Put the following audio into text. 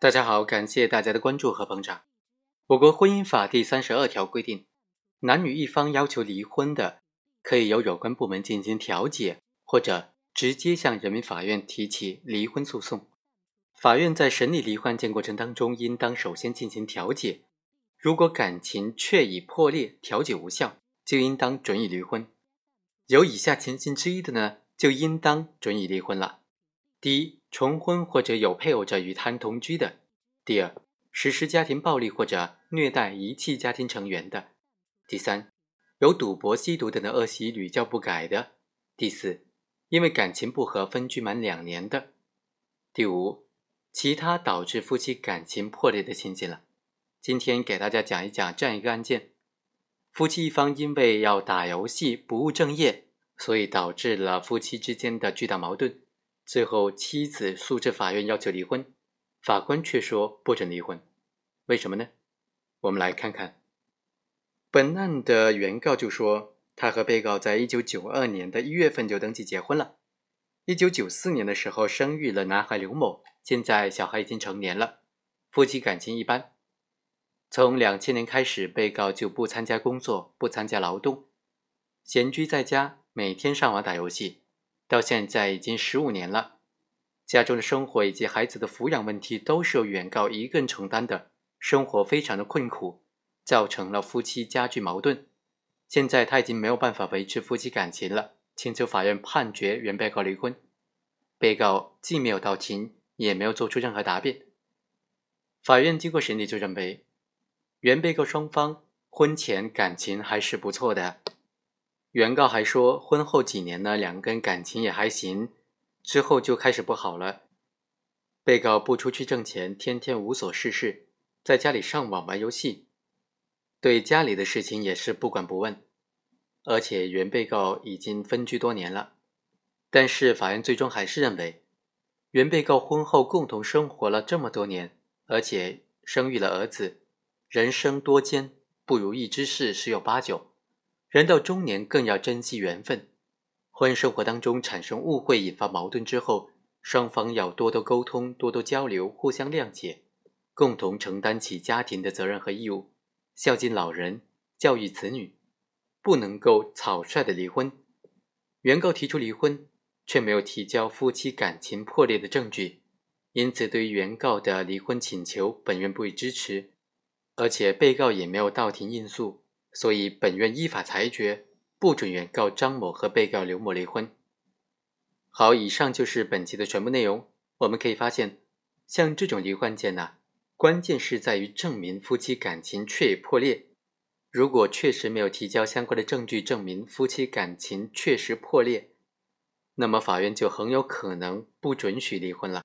大家好，感谢大家的关注和捧场。我国婚姻法第三十二条规定，男女一方要求离婚的，可以由有关部门进行调解，或者直接向人民法院提起离婚诉讼。法院在审理离婚案件过程当中，应当首先进行调解。如果感情确已破裂，调解无效，就应当准予离婚。有以下情形之一的呢，就应当准予离婚了。第一，重婚或者有配偶者与他人同居的；第二，实施家庭暴力或者虐待、遗弃家庭成员的；第三，有赌博、吸毒等的恶习屡教不改的；第四，因为感情不和分居满两年的；第五，其他导致夫妻感情破裂的情形了。今天给大家讲一讲这样一个案件：夫妻一方因为要打游戏不务正业，所以导致了夫妻之间的巨大矛盾。最后，妻子诉至法院要求离婚，法官却说不准离婚，为什么呢？我们来看看，本案的原告就说，他和被告在一九九二年的一月份就登记结婚了，一九九四年的时候生育了男孩刘某，现在小孩已经成年了，夫妻感情一般。从两千年开始，被告就不参加工作，不参加劳动，闲居在家，每天上网打游戏。到现在已经十五年了，家中的生活以及孩子的抚养问题都是由原告一个人承担的，生活非常的困苦，造成了夫妻加剧矛盾。现在他已经没有办法维持夫妻感情了，请求法院判决原被告离婚。被告既没有到庭，也没有做出任何答辩。法院经过审理就认为，原被告双方婚前感情还是不错的。原告还说，婚后几年呢，两个人感情也还行，之后就开始不好了。被告不出去挣钱，天天无所事事，在家里上网玩游戏，对家里的事情也是不管不问。而且原被告已经分居多年了，但是法院最终还是认为，原被告婚后共同生活了这么多年，而且生育了儿子，人生多艰，不如意之事十有八九。人到中年更要珍惜缘分，婚姻生活当中产生误会、引发矛盾之后，双方要多多沟通、多多交流、互相谅解，共同承担起家庭的责任和义务，孝敬老人、教育子女，不能够草率的离婚。原告提出离婚，却没有提交夫妻感情破裂的证据，因此对于原告的离婚请求，本院不予支持，而且被告也没有到庭应诉。所以，本院依法裁决不准原告张某和被告刘某离婚。好，以上就是本期的全部内容。我们可以发现，像这种离婚件呢，关键是在于证明夫妻感情确已破裂。如果确实没有提交相关的证据证明夫妻感情确实破裂，那么法院就很有可能不准许离婚了。